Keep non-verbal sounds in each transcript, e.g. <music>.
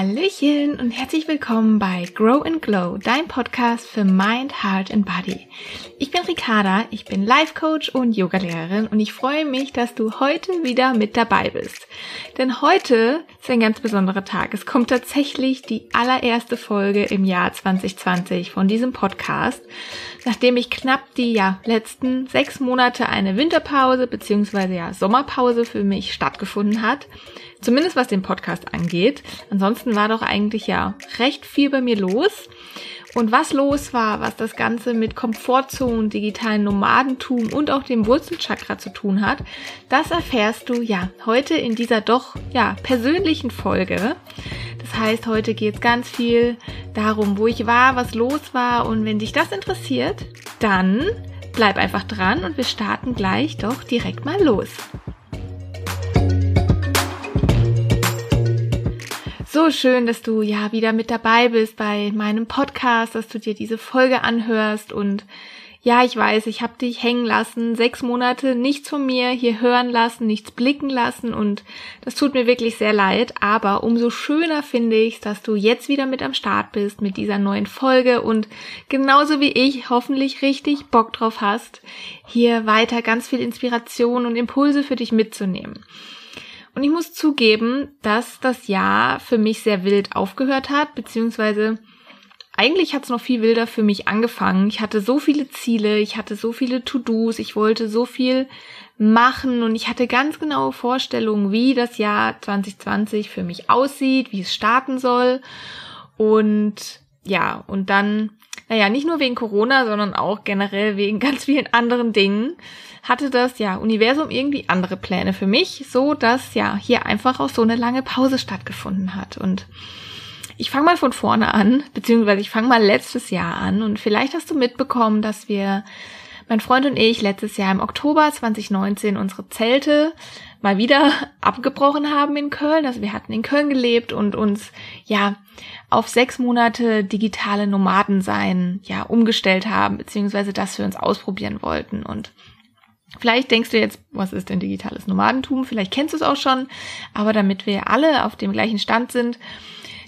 Hallöchen und herzlich willkommen bei Grow and Glow, dein Podcast für Mind, Heart and Body. Ich bin Ricarda, ich bin Life Coach und Yogalehrerin und ich freue mich, dass du heute wieder mit dabei bist. Denn heute ist ein ganz besonderer Tag. Es kommt tatsächlich die allererste Folge im Jahr 2020 von diesem Podcast, nachdem ich knapp die ja, letzten sechs Monate eine Winterpause bzw. ja Sommerpause für mich stattgefunden hat. Zumindest was den Podcast angeht. Ansonsten war doch eigentlich ja recht viel bei mir los. Und was los war, was das Ganze mit Komfortzone, digitalen Nomadentum und auch dem Wurzelchakra zu tun hat, das erfährst du ja heute in dieser doch ja persönlichen Folge. Das heißt, heute geht es ganz viel darum, wo ich war, was los war und wenn dich das interessiert, dann bleib einfach dran und wir starten gleich doch direkt mal los. So schön, dass du ja wieder mit dabei bist bei meinem Podcast, dass du dir diese Folge anhörst. Und ja, ich weiß, ich habe dich hängen lassen, sechs Monate nichts von mir hier hören lassen, nichts blicken lassen. Und das tut mir wirklich sehr leid, aber umso schöner finde ich, dass du jetzt wieder mit am Start bist mit dieser neuen Folge. Und genauso wie ich hoffentlich richtig Bock drauf hast, hier weiter ganz viel Inspiration und Impulse für dich mitzunehmen. Und ich muss zugeben, dass das Jahr für mich sehr wild aufgehört hat, beziehungsweise eigentlich hat es noch viel wilder für mich angefangen. Ich hatte so viele Ziele, ich hatte so viele To-Dos, ich wollte so viel machen und ich hatte ganz genaue Vorstellungen, wie das Jahr 2020 für mich aussieht, wie es starten soll. Und ja, und dann, naja, nicht nur wegen Corona, sondern auch generell wegen <laughs> ganz vielen anderen Dingen hatte das ja Universum irgendwie andere Pläne für mich, so dass ja hier einfach auch so eine lange Pause stattgefunden hat. Und ich fange mal von vorne an, beziehungsweise ich fange mal letztes Jahr an. Und vielleicht hast du mitbekommen, dass wir, mein Freund und ich, letztes Jahr im Oktober 2019 unsere Zelte mal wieder <laughs> abgebrochen haben in Köln. Also wir hatten in Köln gelebt und uns ja auf sechs Monate digitale Nomaden sein ja umgestellt haben, beziehungsweise das für uns ausprobieren wollten und Vielleicht denkst du jetzt, was ist denn digitales Nomadentum? Vielleicht kennst du es auch schon, aber damit wir alle auf dem gleichen Stand sind,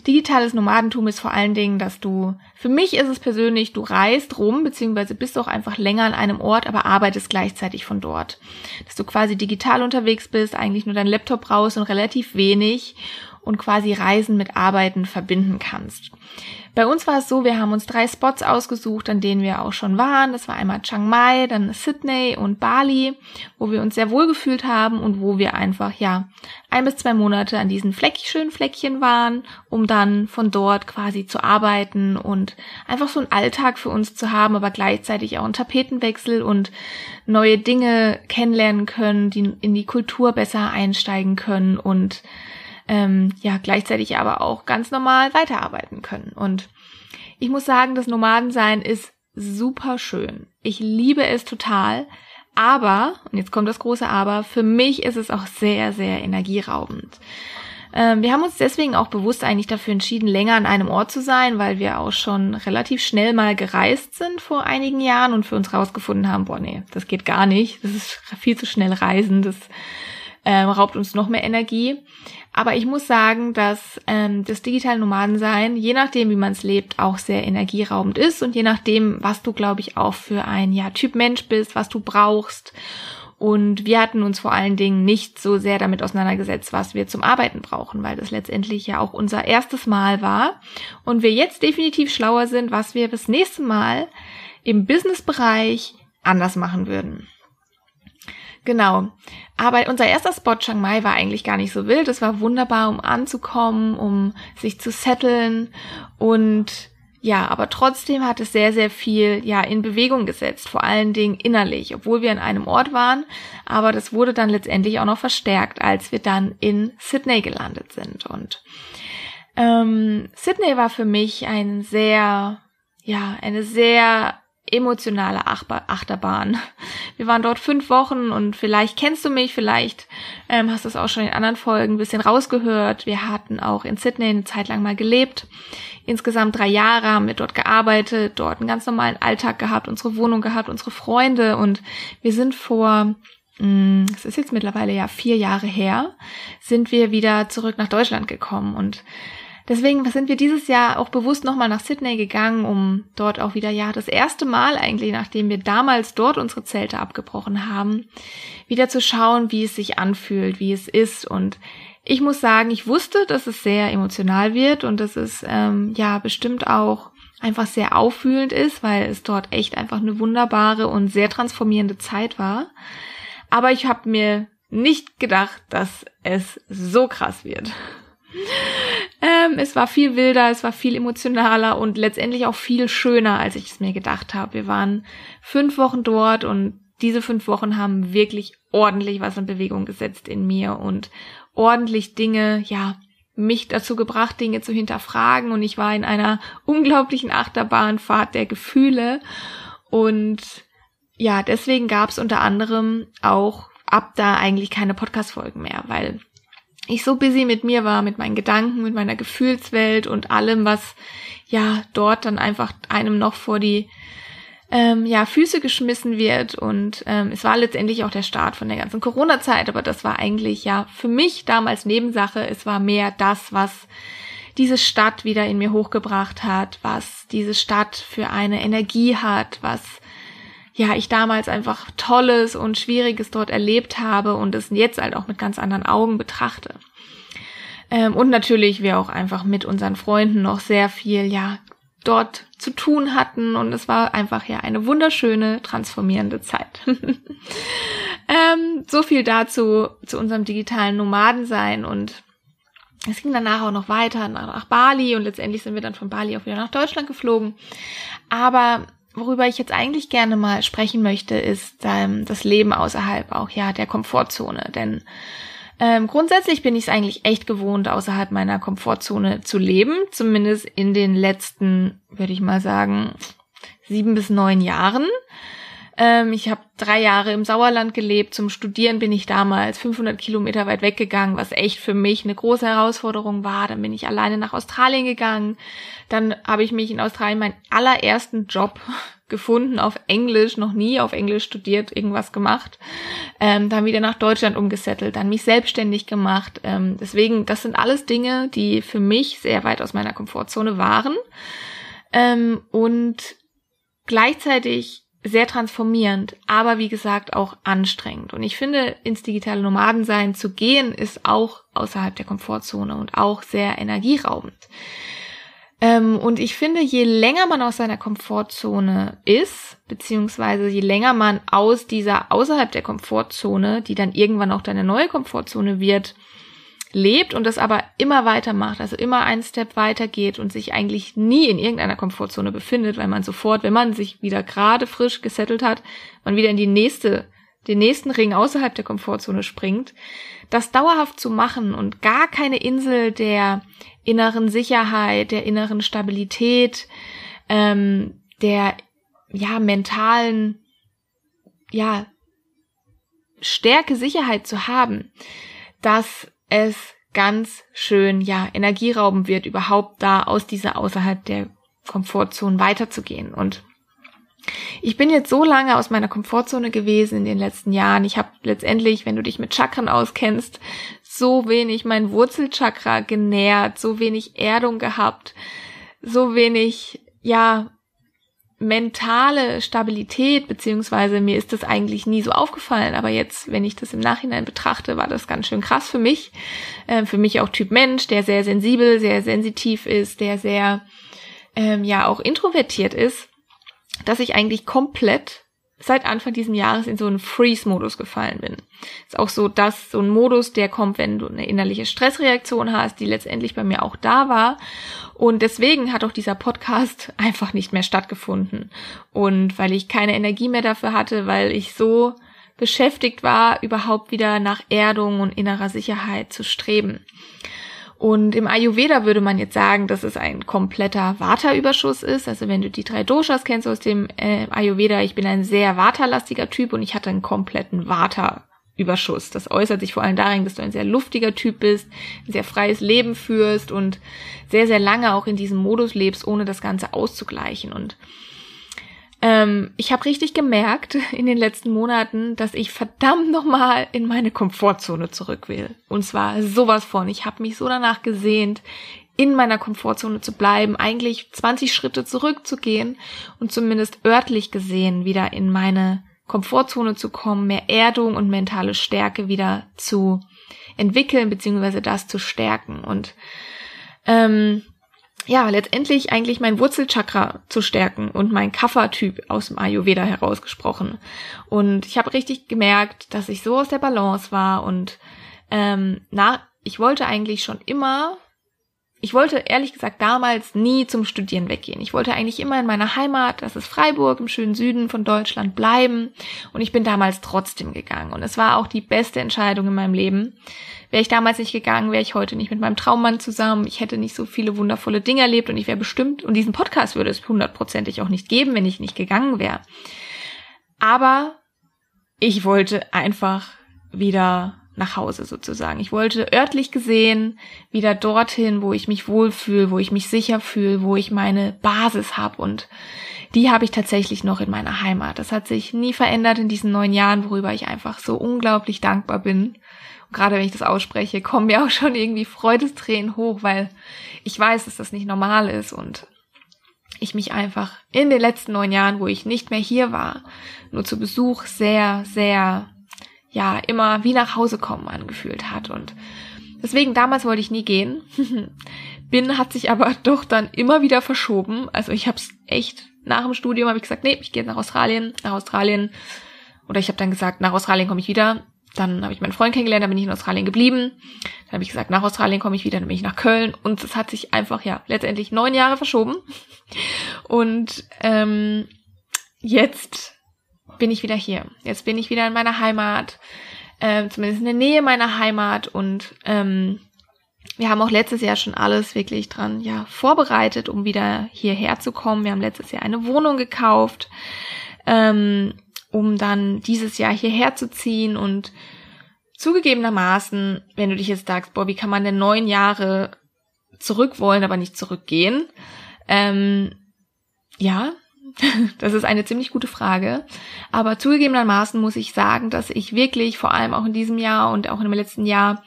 digitales Nomadentum ist vor allen Dingen, dass du, für mich ist es persönlich, du reist rum, beziehungsweise bist auch einfach länger an einem Ort, aber arbeitest gleichzeitig von dort. Dass du quasi digital unterwegs bist, eigentlich nur dein Laptop brauchst und relativ wenig und quasi Reisen mit Arbeiten verbinden kannst. Bei uns war es so, wir haben uns drei Spots ausgesucht, an denen wir auch schon waren. Das war einmal Chiang Mai, dann Sydney und Bali, wo wir uns sehr wohl gefühlt haben und wo wir einfach, ja, ein bis zwei Monate an diesen Fleck, schönen Fleckchen waren, um dann von dort quasi zu arbeiten und einfach so einen Alltag für uns zu haben, aber gleichzeitig auch einen Tapetenwechsel und neue Dinge kennenlernen können, die in die Kultur besser einsteigen können und ähm, ja gleichzeitig aber auch ganz normal weiterarbeiten können. Und ich muss sagen, das Nomadensein ist super schön. Ich liebe es total. Aber, und jetzt kommt das große Aber, für mich ist es auch sehr, sehr energieraubend. Ähm, wir haben uns deswegen auch bewusst eigentlich dafür entschieden, länger an einem Ort zu sein, weil wir auch schon relativ schnell mal gereist sind vor einigen Jahren und für uns rausgefunden haben, boah, nee, das geht gar nicht. Das ist viel zu schnell reisen. Das äh, raubt uns noch mehr Energie. Aber ich muss sagen, dass ähm, das digitale Nomadensein, je nachdem, wie man es lebt, auch sehr energieraubend ist und je nachdem, was du, glaube ich, auch für ein ja, Typ Mensch bist, was du brauchst. Und wir hatten uns vor allen Dingen nicht so sehr damit auseinandergesetzt, was wir zum Arbeiten brauchen, weil das letztendlich ja auch unser erstes Mal war. Und wir jetzt definitiv schlauer sind, was wir das nächste Mal im Businessbereich anders machen würden. Genau. Aber unser erster Spot Chiang Mai war eigentlich gar nicht so wild. Es war wunderbar, um anzukommen, um sich zu setteln und ja, aber trotzdem hat es sehr, sehr viel, ja, in Bewegung gesetzt, vor allen Dingen innerlich, obwohl wir an einem Ort waren. Aber das wurde dann letztendlich auch noch verstärkt, als wir dann in Sydney gelandet sind. Und ähm, Sydney war für mich ein sehr, ja, eine sehr emotionale Achterbahn. Wir waren dort fünf Wochen und vielleicht kennst du mich, vielleicht ähm, hast du es auch schon in anderen Folgen ein bisschen rausgehört. Wir hatten auch in Sydney eine Zeit lang mal gelebt. Insgesamt drei Jahre haben wir dort gearbeitet, dort einen ganz normalen Alltag gehabt, unsere Wohnung gehabt, unsere Freunde und wir sind vor mm, es ist jetzt mittlerweile ja vier Jahre her, sind wir wieder zurück nach Deutschland gekommen und deswegen sind wir dieses Jahr auch bewusst nochmal nach Sydney gegangen, um dort auch wieder, ja, das erste Mal eigentlich, nachdem wir damals dort unsere Zelte abgebrochen haben, wieder zu schauen, wie es sich anfühlt, wie es ist. Und ich muss sagen, ich wusste, dass es sehr emotional wird und dass es ähm, ja bestimmt auch einfach sehr auffühlend ist, weil es dort echt einfach eine wunderbare und sehr transformierende Zeit war. Aber ich habe mir nicht gedacht, dass es so krass wird. Ähm, es war viel wilder, es war viel emotionaler und letztendlich auch viel schöner, als ich es mir gedacht habe. Wir waren fünf Wochen dort und diese fünf Wochen haben wirklich ordentlich was in Bewegung gesetzt in mir und ordentlich Dinge, ja, mich dazu gebracht, Dinge zu hinterfragen und ich war in einer unglaublichen Achterbahnfahrt der Gefühle und ja, deswegen gab es unter anderem auch ab da eigentlich keine Podcast-Folgen mehr, weil ich so busy mit mir war, mit meinen Gedanken, mit meiner Gefühlswelt und allem, was ja dort dann einfach einem noch vor die ähm, ja, Füße geschmissen wird. Und ähm, es war letztendlich auch der Start von der ganzen Corona-Zeit, aber das war eigentlich ja für mich damals Nebensache. Es war mehr das, was diese Stadt wieder in mir hochgebracht hat, was diese Stadt für eine Energie hat, was ja, ich damals einfach Tolles und Schwieriges dort erlebt habe und es jetzt halt auch mit ganz anderen Augen betrachte. Ähm, und natürlich wir auch einfach mit unseren Freunden noch sehr viel, ja, dort zu tun hatten und es war einfach ja eine wunderschöne, transformierende Zeit. <laughs> ähm, so viel dazu, zu unserem digitalen Nomadensein und es ging danach auch noch weiter nach, nach Bali und letztendlich sind wir dann von Bali auch wieder nach Deutschland geflogen. Aber worüber ich jetzt eigentlich gerne mal sprechen möchte, ist ähm, das Leben außerhalb auch ja der Komfortzone. Denn ähm, grundsätzlich bin ich es eigentlich echt gewohnt, außerhalb meiner Komfortzone zu leben. Zumindest in den letzten, würde ich mal sagen, sieben bis neun Jahren. Ähm, ich habe drei Jahre im Sauerland gelebt. Zum Studieren bin ich damals 500 Kilometer weit weggegangen, was echt für mich eine große Herausforderung war. Dann bin ich alleine nach Australien gegangen. Dann habe ich mich in Australien meinen allerersten Job <laughs> gefunden auf Englisch, noch nie auf Englisch studiert, irgendwas gemacht. Ähm, dann wieder nach Deutschland umgesettelt, dann mich selbstständig gemacht. Ähm, deswegen, das sind alles Dinge, die für mich sehr weit aus meiner Komfortzone waren. Ähm, und gleichzeitig sehr transformierend, aber wie gesagt auch anstrengend. Und ich finde, ins digitale Nomadensein zu gehen, ist auch außerhalb der Komfortzone und auch sehr energieraubend. Ähm, und ich finde, je länger man aus seiner Komfortzone ist, beziehungsweise je länger man aus dieser außerhalb der Komfortzone, die dann irgendwann auch deine neue Komfortzone wird, lebt und das aber immer weitermacht, also immer einen Step weitergeht und sich eigentlich nie in irgendeiner Komfortzone befindet, weil man sofort, wenn man sich wieder gerade frisch gesettelt hat, man wieder in die nächste, den nächsten Ring außerhalb der Komfortzone springt, das dauerhaft zu machen und gar keine Insel der inneren Sicherheit, der inneren Stabilität, ähm, der ja mentalen ja Stärke, Sicherheit zu haben, das es ganz schön, ja, energieraubend wird, überhaupt da aus dieser außerhalb der Komfortzone weiterzugehen. Und ich bin jetzt so lange aus meiner Komfortzone gewesen in den letzten Jahren. Ich habe letztendlich, wenn du dich mit Chakren auskennst, so wenig mein Wurzelchakra genährt, so wenig Erdung gehabt, so wenig, ja, mentale Stabilität, beziehungsweise mir ist das eigentlich nie so aufgefallen, aber jetzt, wenn ich das im Nachhinein betrachte, war das ganz schön krass für mich. Äh, für mich auch Typ Mensch, der sehr sensibel, sehr sensitiv ist, der sehr, ähm, ja, auch introvertiert ist, dass ich eigentlich komplett seit Anfang dieses Jahres in so einen Freeze-Modus gefallen bin. Ist auch so, dass so ein Modus, der kommt, wenn du eine innerliche Stressreaktion hast, die letztendlich bei mir auch da war. Und deswegen hat auch dieser Podcast <laughs> einfach nicht mehr stattgefunden. Und weil ich keine Energie mehr dafür hatte, weil ich so beschäftigt war, überhaupt wieder nach Erdung und innerer Sicherheit zu streben. Und im Ayurveda würde man jetzt sagen, dass es ein kompletter Vata-Überschuss ist. Also wenn du die drei Doshas kennst aus dem äh, Ayurveda, ich bin ein sehr Vata-lastiger Typ und ich hatte einen kompletten Vata-Überschuss. Das äußert sich vor allem darin, dass du ein sehr luftiger Typ bist, ein sehr freies Leben führst und sehr, sehr lange auch in diesem Modus lebst, ohne das Ganze auszugleichen. Und ähm, ich habe richtig gemerkt <laughs> in den letzten Monaten, dass ich verdammt nochmal in meine Komfortzone zurück will. Und zwar sowas von. Ich habe mich so danach gesehnt, in meiner Komfortzone zu bleiben, eigentlich 20 Schritte zurückzugehen und zumindest örtlich gesehen wieder in meine Komfortzone zu kommen, mehr Erdung und mentale Stärke wieder zu entwickeln, beziehungsweise das zu stärken. Und ähm, ja, letztendlich eigentlich mein Wurzelchakra zu stärken und mein Kapha-Typ aus dem Ayurveda herausgesprochen. Und ich habe richtig gemerkt, dass ich so aus der Balance war und ähm, na, ich wollte eigentlich schon immer ich wollte ehrlich gesagt damals nie zum Studieren weggehen. Ich wollte eigentlich immer in meiner Heimat, das ist Freiburg im schönen Süden von Deutschland, bleiben. Und ich bin damals trotzdem gegangen. Und es war auch die beste Entscheidung in meinem Leben. Wäre ich damals nicht gegangen, wäre ich heute nicht mit meinem Traummann zusammen. Ich hätte nicht so viele wundervolle Dinge erlebt und ich wäre bestimmt, und diesen Podcast würde es hundertprozentig auch nicht geben, wenn ich nicht gegangen wäre. Aber ich wollte einfach wieder nach Hause sozusagen. Ich wollte örtlich gesehen wieder dorthin, wo ich mich wohlfühle, wo ich mich sicher fühle, wo ich meine Basis habe und die habe ich tatsächlich noch in meiner Heimat. Das hat sich nie verändert in diesen neun Jahren, worüber ich einfach so unglaublich dankbar bin. Und gerade wenn ich das ausspreche, kommen mir auch schon irgendwie Freudestränen hoch, weil ich weiß, dass das nicht normal ist und ich mich einfach in den letzten neun Jahren, wo ich nicht mehr hier war, nur zu Besuch sehr, sehr ja immer wie nach Hause kommen angefühlt hat. Und deswegen damals wollte ich nie gehen. <laughs> Bin hat sich aber <laughs> doch dann immer wieder verschoben. Also ich habe es echt nach dem Studium habe ich gesagt, nee, ich gehe nach Australien, nach Australien. Oder ich habe dann gesagt, nach Australien komme ich wieder. Dann habe ich meinen Freund kennengelernt, dann bin ich in Australien geblieben. Dann habe ich gesagt, nach Australien komme ich wieder, dann bin ich nach Köln. Und es hat sich einfach, ja, letztendlich neun Jahre verschoben. <laughs> Und ähm, jetzt bin ich wieder hier. Jetzt bin ich wieder in meiner Heimat, äh, zumindest in der Nähe meiner Heimat und ähm, wir haben auch letztes Jahr schon alles wirklich dran ja vorbereitet, um wieder hierher zu kommen. Wir haben letztes Jahr eine Wohnung gekauft, ähm, um dann dieses Jahr hierher zu ziehen und zugegebenermaßen, wenn du dich jetzt sagst, boah, wie kann man denn neun Jahre zurück wollen, aber nicht zurückgehen? Ähm, ja, Das ist eine ziemlich gute Frage. Aber zugegebenermaßen muss ich sagen, dass ich wirklich vor allem auch in diesem Jahr und auch im letzten Jahr,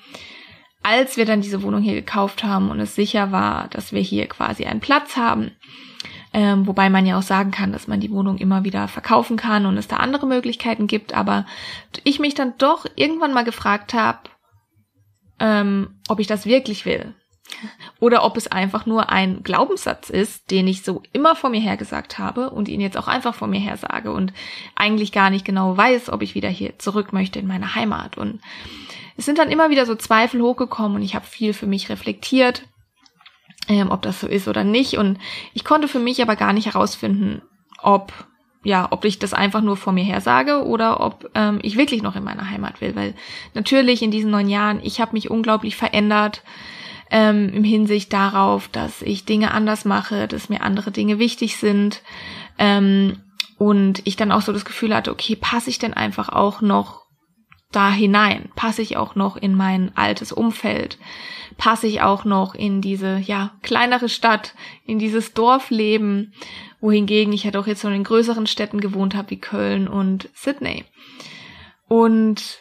als wir dann diese Wohnung hier gekauft haben und es sicher war, dass wir hier quasi einen Platz haben, ähm, wobei man ja auch sagen kann, dass man die Wohnung immer wieder verkaufen kann und es da andere Möglichkeiten gibt, aber ich mich dann doch irgendwann mal gefragt habe, ähm, ob ich das wirklich will oder ob es einfach nur ein Glaubenssatz ist, den ich so immer vor mir hergesagt habe und ihn jetzt auch einfach vor mir her sage und eigentlich gar nicht genau weiß, ob ich wieder hier zurück möchte in meine Heimat. Und es sind dann immer wieder so Zweifel hochgekommen und ich habe viel für mich reflektiert, ähm, ob das so ist oder nicht. Und ich konnte für mich aber gar nicht herausfinden, ob ja, ob ich das einfach nur vor mir her sage oder ob ähm, ich wirklich noch in meiner Heimat will. Weil natürlich in diesen neun Jahren, ich habe mich unglaublich verändert ähm, im Hinsicht darauf, dass ich Dinge anders mache, dass mir andere Dinge wichtig sind ähm, und ich dann auch so das Gefühl hatte, okay, passe ich denn einfach auch noch da hinein? Passe ich auch noch in mein altes Umfeld? Passe ich auch noch in diese, ja, kleinere Stadt, in dieses Dorfleben, wohingegen ich ja doch jetzt schon in größeren Städten gewohnt habe, wie Köln und Sydney. Und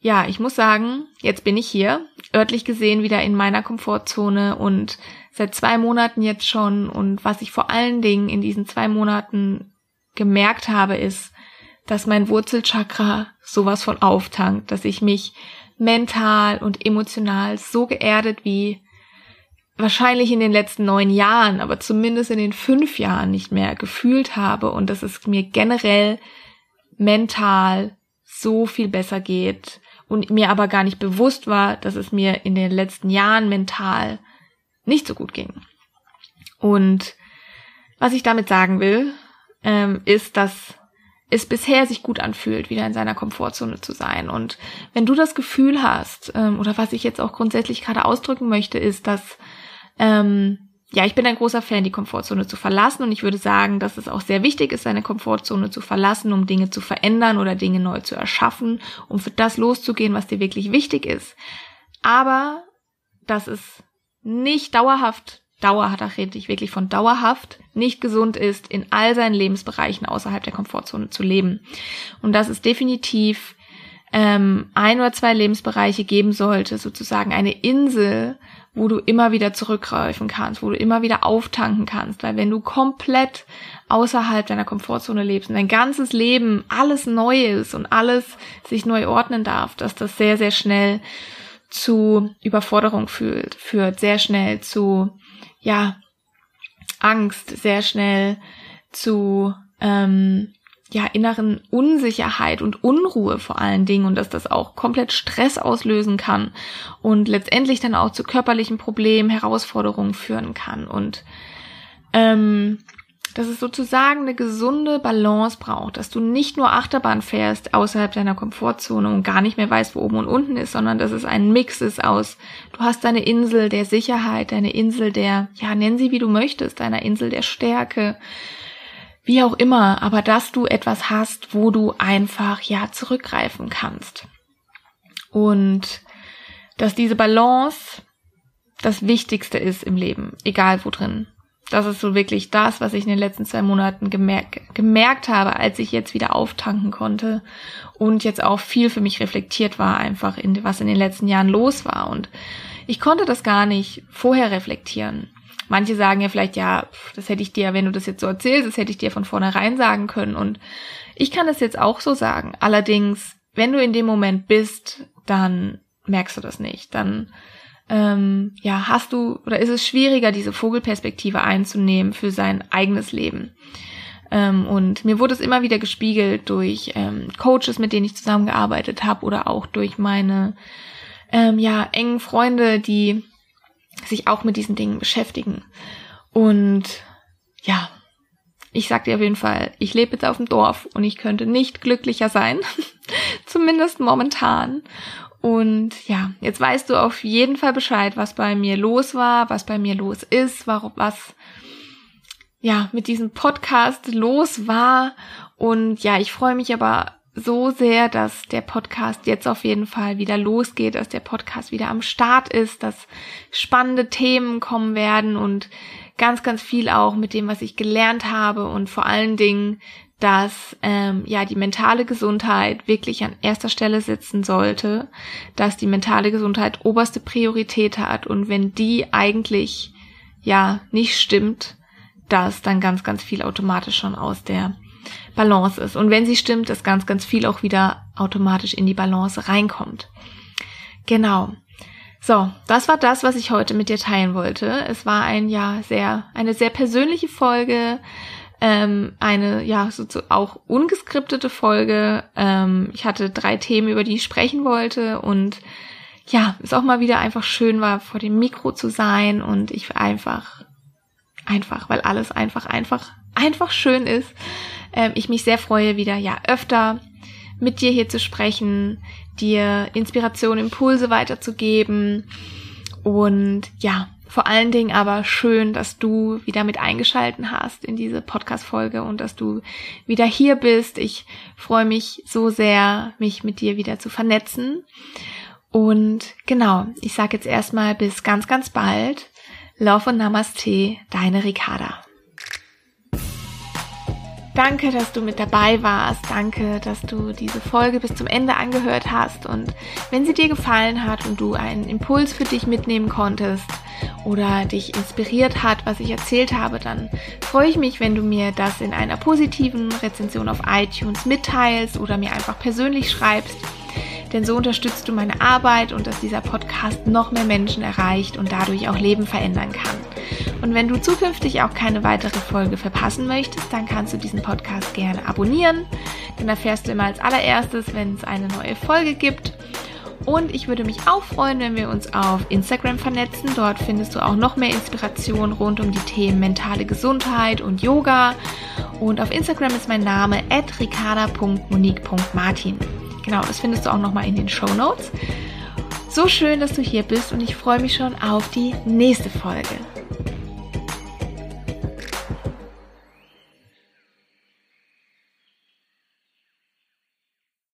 ja, ich muss sagen, jetzt bin ich hier, örtlich gesehen wieder in meiner Komfortzone und seit zwei Monaten jetzt schon. Und was ich vor allen Dingen in diesen zwei Monaten gemerkt habe, ist, dass mein Wurzelchakra sowas von auftankt, dass ich mich mental und emotional so geerdet wie wahrscheinlich in den letzten neun Jahren, aber zumindest in den fünf Jahren nicht mehr gefühlt habe und dass es mir generell mental so viel besser geht und mir aber gar nicht bewusst war, dass es mir in den letzten Jahren mental nicht so gut ging. Und was ich damit sagen will, ähm, ist, dass es bisher sich gut anfühlt, wieder in seiner Komfortzone zu sein. Und wenn du das Gefühl hast, ähm, oder was ich jetzt auch grundsätzlich gerade ausdrücken möchte, ist, dass ähm, ja, ich bin ein großer Fan, die Komfortzone zu verlassen und ich würde sagen, dass es auch sehr wichtig ist, seine Komfortzone zu verlassen, um Dinge zu verändern oder Dinge neu zu erschaffen, um für das loszugehen, was dir wirklich wichtig ist. Aber dass es nicht dauerhaft, dauerhaft, da rede ich wirklich von dauerhaft, nicht gesund ist, in all seinen Lebensbereichen außerhalb der Komfortzone zu leben. Und das ist definitiv ähm, ein oder zwei Lebensbereiche geben sollte, sozusagen eine Insel, wo du immer wieder zurückgreifen kannst, wo du immer wieder auftanken kannst. Weil wenn du komplett außerhalb deiner Komfortzone lebst und dein ganzes Leben alles neu ist und alles sich neu ordnen darf, dass das sehr, sehr schnell zu Überforderung führt, führt sehr schnell zu, ja, Angst, sehr schnell zu, ähm, ja, inneren Unsicherheit und Unruhe vor allen Dingen und dass das auch komplett Stress auslösen kann und letztendlich dann auch zu körperlichen Problemen, Herausforderungen führen kann. Und ähm, dass es sozusagen eine gesunde Balance braucht, dass du nicht nur Achterbahn fährst außerhalb deiner Komfortzone und gar nicht mehr weißt, wo oben und unten ist, sondern dass es ein Mix ist aus, du hast deine Insel der Sicherheit, deine Insel der, ja, nenn sie wie du möchtest, deiner Insel der Stärke, wie auch immer, aber dass du etwas hast, wo du einfach, ja, zurückgreifen kannst. Und dass diese Balance das Wichtigste ist im Leben, egal wo drin. Das ist so wirklich das, was ich in den letzten zwei Monaten gemerk gemerkt habe, als ich jetzt wieder auftanken konnte und jetzt auch viel für mich reflektiert war, einfach in, was in den letzten Jahren los war. Und ich konnte das gar nicht vorher reflektieren. Manche sagen ja vielleicht, ja, das hätte ich dir, wenn du das jetzt so erzählst, das hätte ich dir von vornherein sagen können. Und ich kann das jetzt auch so sagen. Allerdings, wenn du in dem Moment bist, dann merkst du das nicht. Dann ähm, ja, hast du oder ist es schwieriger, diese Vogelperspektive einzunehmen für sein eigenes Leben. Ähm, und mir wurde es immer wieder gespiegelt durch ähm, Coaches, mit denen ich zusammengearbeitet habe, oder auch durch meine ähm, ja engen Freunde, die sich auch mit diesen Dingen beschäftigen. Und ja, ich sag dir auf jeden Fall, ich lebe jetzt auf dem Dorf und ich könnte nicht glücklicher sein. <laughs> Zumindest momentan. Und ja, jetzt weißt du auf jeden Fall Bescheid, was bei mir los war, was bei mir los ist, warum, was ja mit diesem Podcast los war. Und ja, ich freue mich aber so sehr, dass der Podcast jetzt auf jeden Fall wieder losgeht, dass der Podcast wieder am Start ist, dass spannende Themen kommen werden und ganz, ganz viel auch mit dem, was ich gelernt habe und vor allen Dingen dass ähm, ja die mentale Gesundheit wirklich an erster Stelle sitzen sollte, dass die mentale Gesundheit oberste Priorität hat und wenn die eigentlich ja nicht stimmt, dass dann ganz, ganz viel automatisch schon aus der Balance ist. Und wenn sie stimmt, dass ganz, ganz viel auch wieder automatisch in die Balance reinkommt. Genau. So, das war das, was ich heute mit dir teilen wollte. Es war ein ja sehr, eine sehr persönliche Folge ähm, eine, ja, so, so auch ungeskriptete Folge. Ähm, ich hatte drei Themen, über die ich sprechen wollte und ja, es auch mal wieder einfach schön war, vor dem Mikro zu sein und ich einfach, einfach, weil alles einfach, einfach, einfach schön ist. Ähm, ich mich sehr freue, wieder, ja, öfter mit dir hier zu sprechen, dir Inspiration, Impulse weiterzugeben und ja, vor allen Dingen aber schön, dass du wieder mit eingeschalten hast in diese Podcast-Folge und dass du wieder hier bist. Ich freue mich so sehr, mich mit dir wieder zu vernetzen. Und genau, ich sage jetzt erstmal bis ganz, ganz bald. Love und Namaste, deine Ricarda. Danke, dass du mit dabei warst. Danke, dass du diese Folge bis zum Ende angehört hast. Und wenn sie dir gefallen hat und du einen Impuls für dich mitnehmen konntest oder dich inspiriert hat, was ich erzählt habe, dann freue ich mich, wenn du mir das in einer positiven Rezension auf iTunes mitteilst oder mir einfach persönlich schreibst denn so unterstützt du meine Arbeit und dass dieser Podcast noch mehr Menschen erreicht und dadurch auch Leben verändern kann. Und wenn du zukünftig auch keine weitere Folge verpassen möchtest, dann kannst du diesen Podcast gerne abonnieren. Dann erfährst du immer als allererstes, wenn es eine neue Folge gibt. Und ich würde mich auch freuen, wenn wir uns auf Instagram vernetzen. Dort findest du auch noch mehr Inspiration rund um die Themen mentale Gesundheit und Yoga. Und auf Instagram ist mein Name ricarda.monique.martin. Genau, das findest du auch nochmal in den Show Notes. So schön, dass du hier bist und ich freue mich schon auf die nächste Folge.